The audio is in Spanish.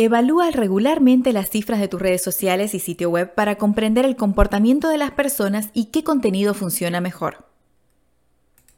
Evalúa regularmente las cifras de tus redes sociales y sitio web para comprender el comportamiento de las personas y qué contenido funciona mejor.